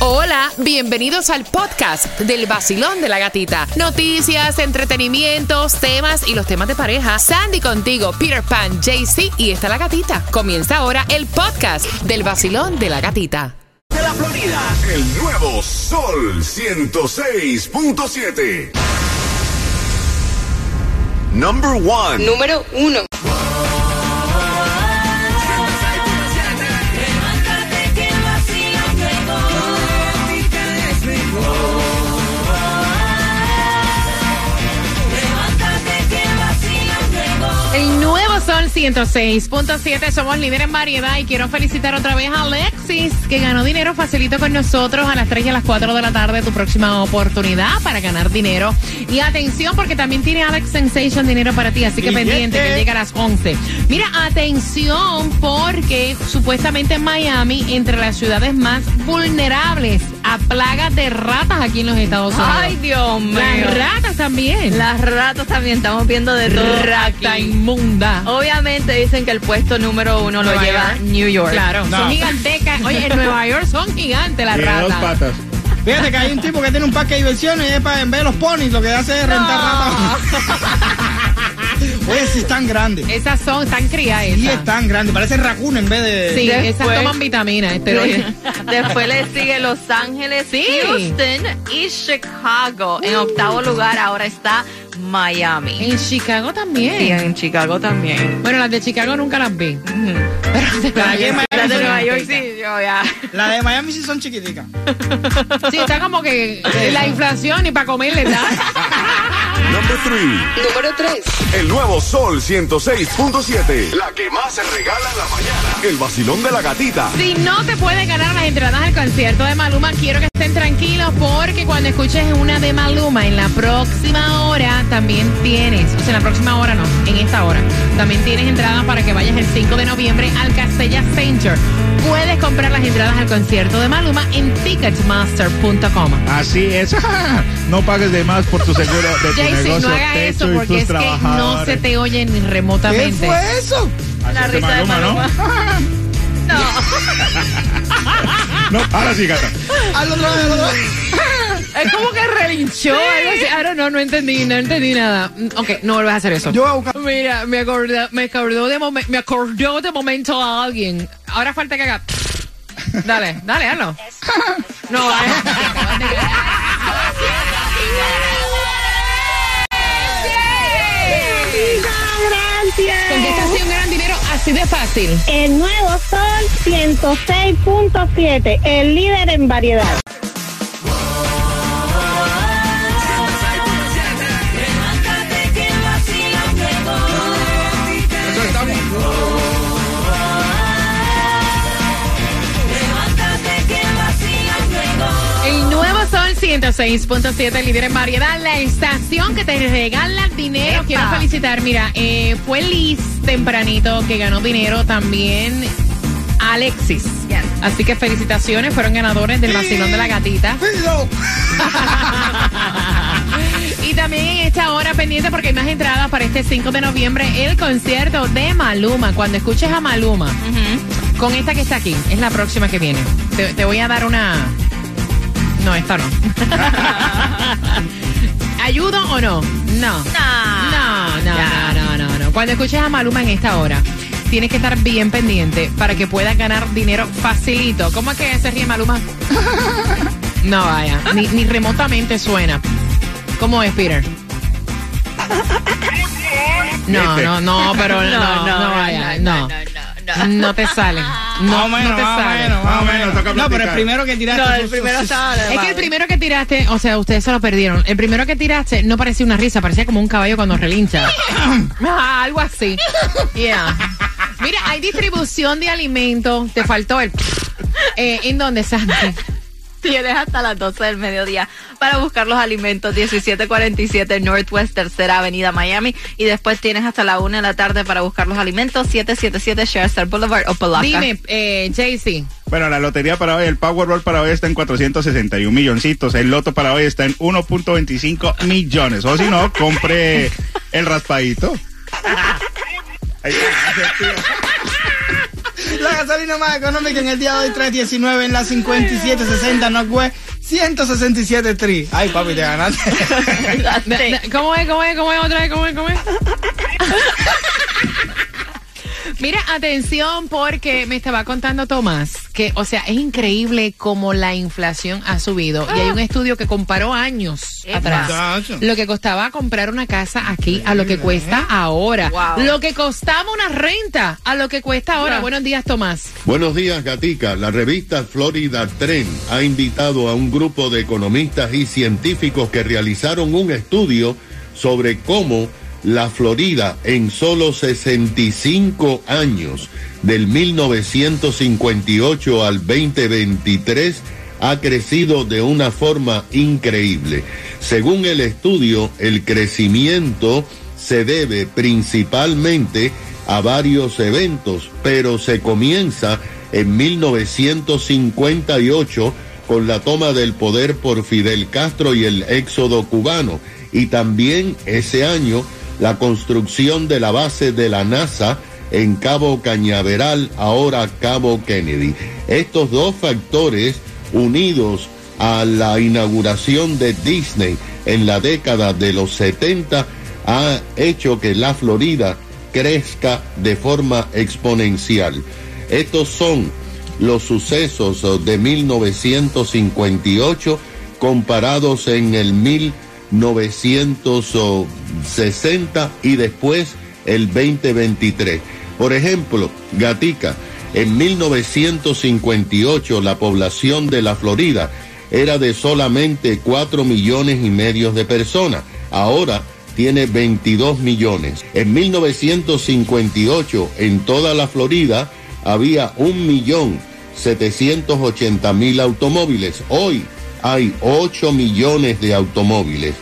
Hola, bienvenidos al podcast del vacilón de la gatita. Noticias, entretenimientos, temas y los temas de pareja. Sandy contigo, Peter Pan, JC y está la gatita. Comienza ahora el podcast del vacilón de la gatita. de la Florida. El nuevo Sol 106.7. Number one. Número uno. Nuevo Sol 106.7, somos líderes en variedad y quiero felicitar otra vez a Alexis, que ganó dinero facilito con nosotros a las 3 y a las 4 de la tarde, tu próxima oportunidad para ganar dinero. Y atención, porque también tiene Alex Sensation dinero para ti, así que pendiente, que llega a las 11. Mira, atención, porque supuestamente en Miami, entre las ciudades más vulnerables a plagas de ratas aquí en los Estados Unidos. Ay, Dios mío. Las ratas también. Las ratas también, estamos viendo de todo. Rata aquí. inmunda. Obviamente dicen que el puesto número uno lo lleva York. New York. Claro, son gigantescas. Oye, en Nueva York son gigantes las Tiene dos ratas. patas. Fíjate que hay un tipo que tiene un parque de diversiones y es para en vez de los ponis, lo que hace es rentar ratas. Oye, sí están grandes. Esas son, están crías Sí, esas. están grandes. Parece raccoon en vez de. Sí, Después- esas toman vitaminas, esteroides. Después le sigue Los Ángeles, Sí. Houston y Chicago. En octavo lugar ahora está Miami. En Chicago Sí, también. en Chicago también. Bueno, las de Chicago nunca las vi. Pero de Pero Nueva York Miami Las de Nueva York sí, yo ya. Las de Miami sí son chiquiticas. Sí, está como que la inflación y para comer le da. Number. Número 3. El nuevo Sol 106.7. La que más se regala en la mañana. El vacilón de la gatita. Si no te puedes ganar las entradas al concierto de Maluma, quiero que estén tranquilos porque cuando escuches una de Maluma en la próxima hora también tienes, o sea, en la próxima hora no, en esta hora, también tienes entradas para que vayas el 5 de noviembre al Castella Center. Puedes comprar las entradas al concierto de Maluma en ticketmaster.com. Así es. no pagues de más por tu seguro de tu Jaycee, negocio. no haga techo eso porque es que no se te oye ni ¿Qué remotamente. fue eso? La risa de Maluma. ¿no? No, ahora sí, gata. Vez, hazlo otra vez. Es como que relinchó. algo así. I don't know, no entendí, no entendí nada. Mm, Ok, no vuelvas a hacer eso. Yo voy a buscar. Mira, me acordó, me acordó de momen- me acordó de momento a alguien. Ahora falta que haga. Dale, dale, hazlo. No, eh. Con que estación gran dinero así de fácil. El nuevo Sol 106.7, el líder en variedad. 106.7, líder en variedad, la estación que te regala dinero. Epa. Quiero felicitar, mira, eh, fue Liz tempranito que ganó dinero también. Alexis. Yes. Así que felicitaciones, fueron ganadores del vacilón de la gatita. Y también en esta hora pendiente porque hay más entradas para este 5 de noviembre, el concierto de Maluma. Cuando escuches a Maluma, con esta que está aquí, es la próxima que viene. Te, te voy a dar una... No, esta no. ¿Ayudo o no? No. No, no, no, no, no, no. Cuando escuches a Maluma en esta hora, tienes que estar bien pendiente para que puedas ganar dinero facilito. ¿Cómo es que se ríe Maluma? No vaya, ni, ni remotamente suena. ¿Cómo es, Peter? No, ¿Viste? no, no, pero no, no, vaya, no. No te sale. No, menos, no te más o sale. menos, más menos, toca No, pero el primero que tiraste. No, el primero estaba Es que el primero que tiraste, o sea, ustedes se lo perdieron. El primero que tiraste no parecía una risa, parecía como un caballo cuando relincha. Ah, algo así. Yeah. Mira, hay distribución de alimentos. Te faltó el. Eh, ¿En dónde, Santi? Tienes hasta las 12 del mediodía para buscar los alimentos 1747 Northwest Tercera Avenida Miami y después tienes hasta la 1 de la tarde para buscar los alimentos 777 Sherster Boulevard o Palaca. Dime, eh, Jaycee. Bueno, la lotería para hoy, el Powerball para hoy está en 461 milloncitos. El loto para hoy está en 1.25 millones. O si no, compre el raspadito. La gasolina más económica en el día de hoy, 319 en la 5760 Northwest 167 Tri. Ay, papi, te ganaste. ¿Cómo es? ¿Cómo es? ¿Cómo es? Otra vez, ¿cómo es? ¿Cómo es? Mira, atención, porque me estaba contando Tomás que, o sea, es increíble cómo la inflación ha subido. Y hay un estudio que comparó años atrás Muchacho. lo que costaba comprar una casa aquí a lo que cuesta ahora. Wow. Lo que costaba una renta a lo que cuesta ahora. Buenos días, Tomás. Buenos días, Gatica. La revista Florida Trend ha invitado a un grupo de economistas y científicos que realizaron un estudio sobre cómo la Florida en solo 65 años, del 1958 al 2023, ha crecido de una forma increíble. Según el estudio, el crecimiento se debe principalmente a varios eventos, pero se comienza en 1958 con la toma del poder por Fidel Castro y el éxodo cubano, y también ese año la construcción de la base de la NASA en Cabo Cañaveral, ahora Cabo Kennedy. Estos dos factores unidos a la inauguración de Disney en la década de los 70 ha hecho que la Florida crezca de forma exponencial. Estos son los sucesos de 1958 comparados en el 1960 y después el 2023. Por ejemplo, Gatica, en 1958 la población de la Florida era de solamente 4 millones y medio de personas. Ahora tiene 22 millones. En 1958 en toda la Florida había un millón 780 mil automóviles. Hoy hay 8 millones de automóviles.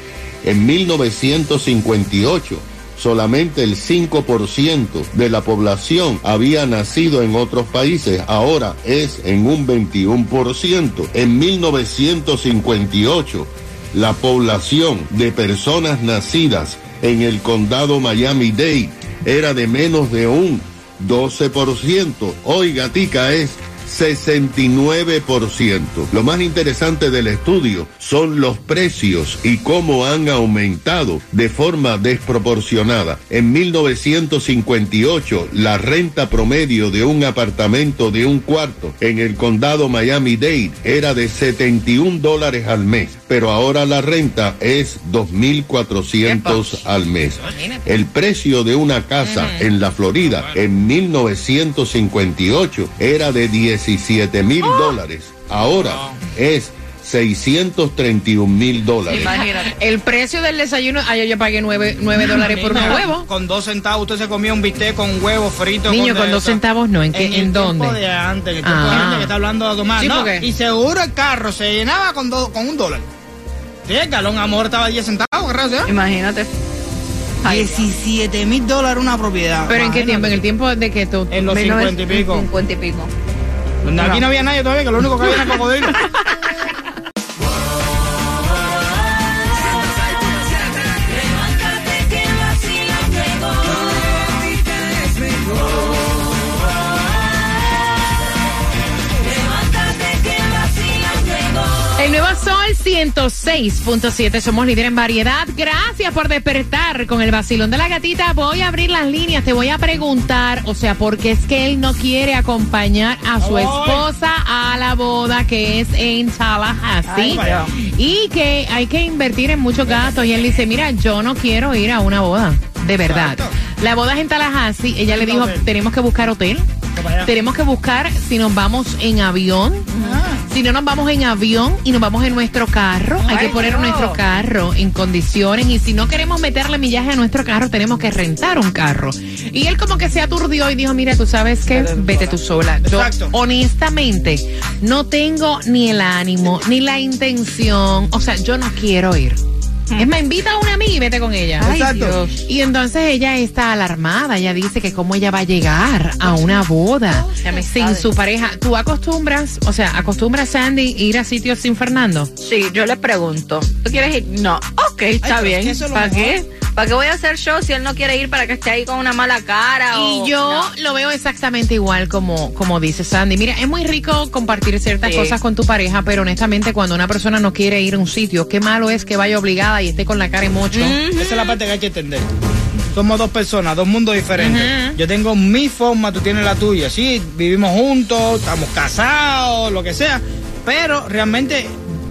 En 1958 solamente el 5% de la población había nacido en otros países, ahora es en un 21%. En 1958 la población de personas nacidas en el condado Miami-Dade era de menos de un 12%. Hoy Gatica es 69%. Lo más interesante del estudio son los precios y cómo han aumentado de forma desproporcionada. En 1958, la renta promedio de un apartamento de un cuarto en el condado Miami-Dade era de 71 dólares al mes, pero ahora la renta es 2.400 al mes. El precio de una casa en la Florida en 1958 era de 17 mil dólares. Ahora es 631 mil dólares. Imagínate. El precio del desayuno, ayer yo pagué 9, dólares por unos huevos. Con dos centavos usted se comía un bistec con huevo frito. Niño, con de dos centavos no, ¿en qué- en el dónde? tiempo de antes, el tiempo de Ah. antes que está hablando de Tomás. Sí, No, porque- y seguro el carro se llenaba con, do- con un dólar. Sí, el galón amor estaba a 10 centavos, ¿qué raro, ¿sí? Imagínate. Ay, 17 mil dólares una propiedad. ¿Pero en qué tiempo? En el tiempo de que tú... En los 19 50 y pico. 50 y pico. Aquí no había nadie todavía, que lo único que había era cocodrilo. 106.7, somos líder en variedad. Gracias por despertar con el vacilón de la gatita. Voy a abrir las líneas, te voy a preguntar, o sea, porque es que él no quiere acompañar a su esposa a la boda que es en Tallahassee Ay, y que hay que invertir en muchos gastos. Y él dice, mira, yo no quiero ir a una boda, de verdad. Exacto. La boda es en Tallahassee, ella le dijo, tenemos que buscar hotel. Tenemos que buscar si nos vamos en avión. Ah. Si no nos vamos en avión y nos vamos en nuestro carro, hay que poner no. nuestro carro en condiciones y si no queremos meterle millaje a nuestro carro, tenemos que rentar un carro. Y él como que se aturdió y dijo, mira, tú sabes qué, vete tú sola. Yo Exacto. honestamente no tengo ni el ánimo, ni la intención, o sea, yo no quiero ir. Es más, invita a una amiga y vete con ella. Ay, Exacto. Dios. Y entonces ella está alarmada, ella dice que cómo ella va a llegar a una boda amistades. sin su pareja. ¿Tú acostumbras, o sea, acostumbras Sandy ir a sitios sin Fernando? Sí, yo le pregunto, ¿tú quieres ir? No, ok, está pero es bien. que eso es lo ¿Para mejor. qué? ¿Para qué voy a hacer show si él no quiere ir para que esté ahí con una mala cara? Y o- yo No. lo veo exactamente igual como, como dice Sandy. Mira, es muy rico compartir ciertas Sí. cosas con tu pareja, pero honestamente cuando una persona no quiere ir a un sitio, qué malo es que vaya obligada y esté con la cara en mocho. Esa es la parte que hay que entender. Somos dos personas, dos mundos diferentes. Yo tengo mi forma, tú tienes la tuya. Sí, vivimos juntos, estamos casados, lo que sea. Pero realmente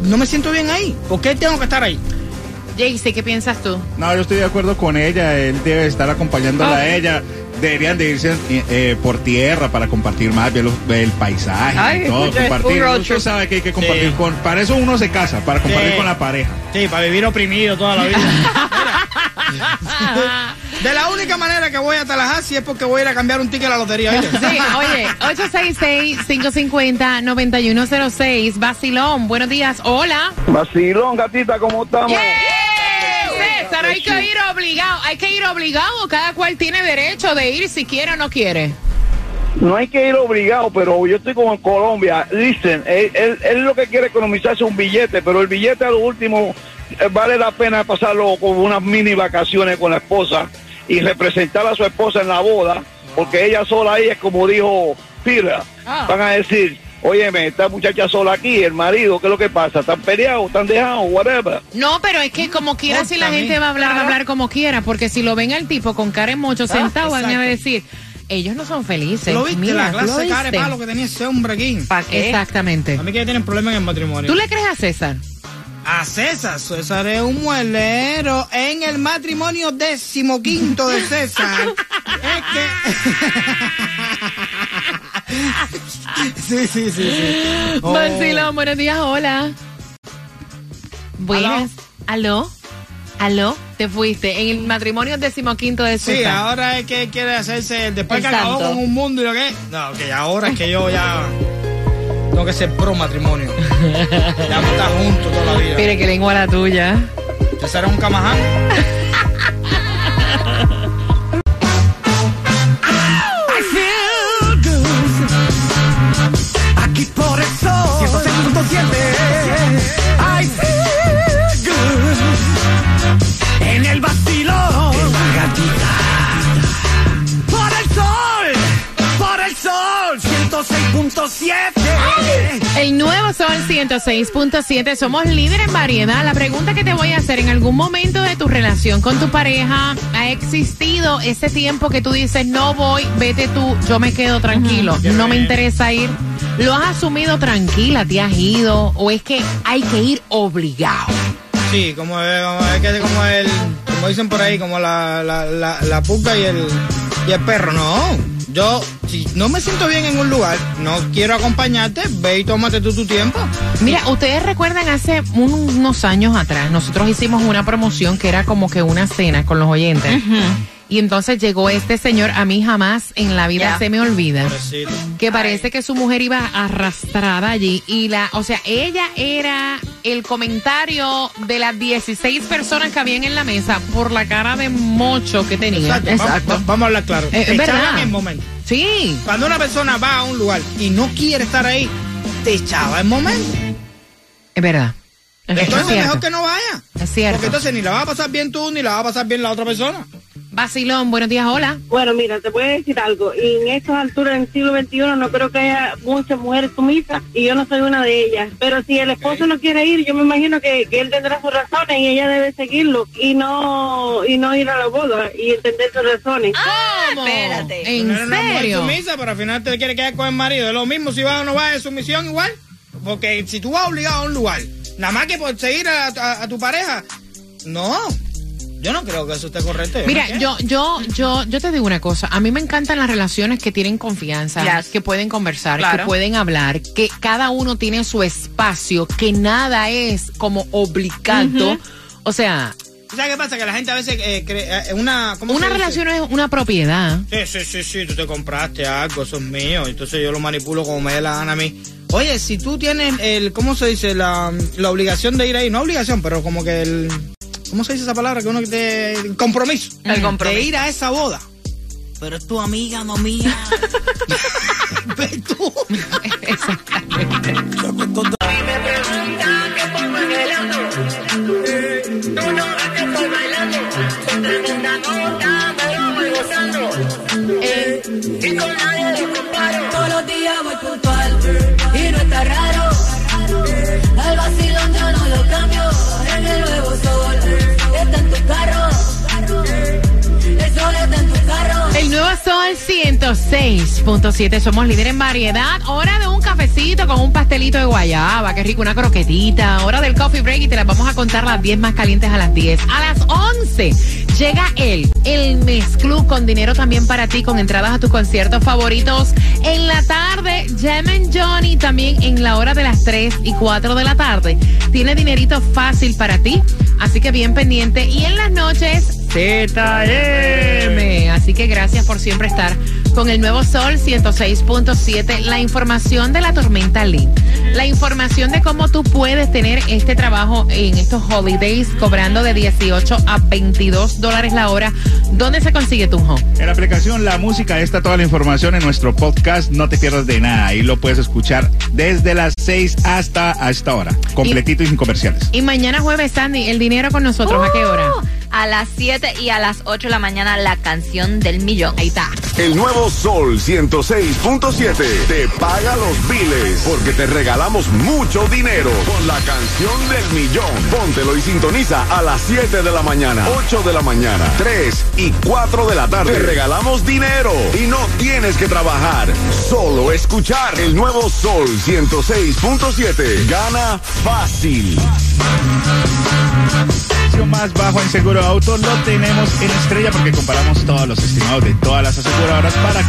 no me siento bien ahí. ¿Por qué tengo que estar ahí? Jaycee, ¿qué piensas tú? No, yo estoy de acuerdo con ella. Él debe estar acompañándola a ella. Deberían de irse eh, por tierra para compartir más bien los- el paisaje Ay, y todo. Compartir. Usted sabe que hay que compartir Sí. con. Para eso uno se casa, para compartir Sí. con la pareja. Sí, para vivir oprimido toda la vida. De la única manera que voy a Tallahassee es porque voy a ir a cambiar un ticket a la lotería. ¿viste? Sí, oye, 866-550-9106, Basilón, buenos días, hola. Vacilón, gatita, ¿cómo estamos? César, hay que ir obligado, hay que ir obligado, cada cual tiene derecho de ir si quiere o no quiere. No hay que ir obligado, pero yo estoy como en Colombia. Dicen, él, él, él lo que quiere economizarse un billete, pero el billete a lo último eh, vale la pena pasarlo con unas mini vacaciones con la esposa y representar a su esposa en la boda, porque ella sola ahí es como dijo Pira. Ah. Van a decir, óyeme, esta muchacha sola aquí, el marido, ¿qué es lo que pasa? ¿Están peleados? ¿Están dejados? Whatever. No, pero es que como quiera, No, si la también. gente va a hablar, va a hablar como quiera, porque si lo ven al tipo con cara en mocho sentado, van a decir, ellos no son felices. ¿Lo viste? Mira, la ¿tú clase de cara de palo que tenía ese hombre aquí. Exactamente. A mí que ya tienen problemas en el matrimonio. ¿Tú le crees a César? A César, César es un muelero en el matrimonio decimoquinto de César. es que... sí, sí, sí, sí. Oh. Buenos días, hola. Buenas. ¿Aló? ¿Aló? Te fuiste en el matrimonio decimoquinto de Sí, César. ahora es que quiere hacerse, después El que acabó santo. con un mundo y lo que... No, que ahora es que yo ya... Tengo que ser pro matrimonio. ya vamos a estar juntos toda la vida. Mire, que lengua la tuya. César es un camaján. sol 106.7 I feel good En el vacilón. En la gatita. Por el sol Por el sol 106.7 El nuevo Sol 106.7, somos líder en variedad. La pregunta que te voy a hacer, ¿en algún momento de tu relación con tu pareja ha existido ese tiempo que tú dices, no voy, vete tú, yo me quedo tranquilo, no me interesa ir? ¿Lo has asumido tranquila, te has ido o es que hay que ir obligado? Sí, como, es- como es que como el, como dicen por ahí, como la, la, la, la puca y el, y el perro. No, yo, si no me siento bien en un lugar, no quiero acompañarte, ve y tómate tú tu tiempo. Mira, ustedes recuerdan hace un- unos años atrás, nosotros hicimos una promoción que era como que una cena con los oyentes. Y entonces llegó este señor, a mí jamás en la vida Ya. se me olvida. Pobrecito. que parece que su mujer iba arrastrada allí y la, o sea, ella era el comentario de las 16 personas que habían en la mesa por la cara de mocho que tenía. Exacto, va- va- vamos a hablar claro. Eh, Te en momento. Sí, Cuando una persona va a un lugar y no quiere estar ahí, te echaba en momento. es verdad. Es Entonces cierto. mejor que no vaya. Es cierto. Porque entonces ni la vas a pasar bien tú, ni la va a pasar bien la otra persona. Basilón, buenos días, hola. Bueno, mira, te voy a decir algo. Y en estas alturas del siglo XXI no creo que haya muchas mujeres sumisas y yo no soy una de ellas. Pero si el esposo no quiere ir, yo me imagino que, que él tendrá sus razones y ella debe seguirlo y no y no ir a la boda y entender sus razones. ¿Cómo? espérate. ¿En No eres una mujer serio? sumisa, pero al final te quiere quedar con el marido. Es lo mismo si vas o no vas de sumisión igual. Porque si tú vas obligado a un lugar, nada más que por seguir a, a- a tu pareja, no. Yo no creo que eso esté correcto. Mira, yo, yo, yo, yo te digo una cosa. A mí me encantan las relaciones que tienen confianza, Yes. que pueden conversar, Claro. que pueden hablar, que cada uno tiene su espacio, que nada es como obligado. O sea, ¿Sabes qué pasa? Que la gente a veces eh, cree, eh, una... ¿cómo una relación es una propiedad. Sí, sí, sí, sí, tú te compraste algo, eso es mío, entonces yo lo manipulo como me dé la gana a mí. Oye, si tú tienes el, ¿cómo se dice? La, la obligación de ir ahí, no obligación, pero como que el, ¿cómo se dice esa palabra? Que uno que te, el compromiso. El compromiso. De ir a esa boda. Pero es tu amiga, no mía. Ve tú. Tú El nuevo Sol 106.7. Somos líder en variedad. Hora de un cafecito con un pastelito de guayaba. Qué rico, una croquetita. Hora del coffee break y te las vamos a contar las 10 más calientes a las 10. A las 11 llega él, el Mez Club, con dinero también para ti, con entradas a tus conciertos favoritos. En la tarde, Jemen Johnny también en la hora de las 3 y 4 de la tarde. Tiene dinerito fácil para ti. Así que bien pendiente. Y en las noches, ZM. Así que gracias por siempre estar con el nuevo Sol 106.7. La información de la tormenta Lee. La información de cómo tú puedes tener este trabajo en estos holidays cobrando de 18 a 22 dólares la hora. ¿Dónde se consigue tu home? En la aplicación La Música está toda la información en nuestro podcast. No te pierdas de nada. Ahí lo puedes escuchar desde las 6 hasta a esta hora. Completito y, sin comerciales. Y mañana jueves, Sandy, el dinero con nosotros. ¿A qué hora? A las 7 y a las 8 de la mañana, la canción del millón. Ahí está. El nuevo Sol 106.7 te paga los biles porque te regalamos mucho dinero con la canción del millón. Póntelo y sintoniza a las 7 de la mañana, 8 de la mañana, 3 y 4 de la tarde. Te regalamos dinero y no tienes que trabajar, solo escuchar el nuevo Sol 106.7. Gana fácil. Más bajo en seguro auto lo tenemos en Estrella porque comparamos todos los estimados de todas las aseguradoras para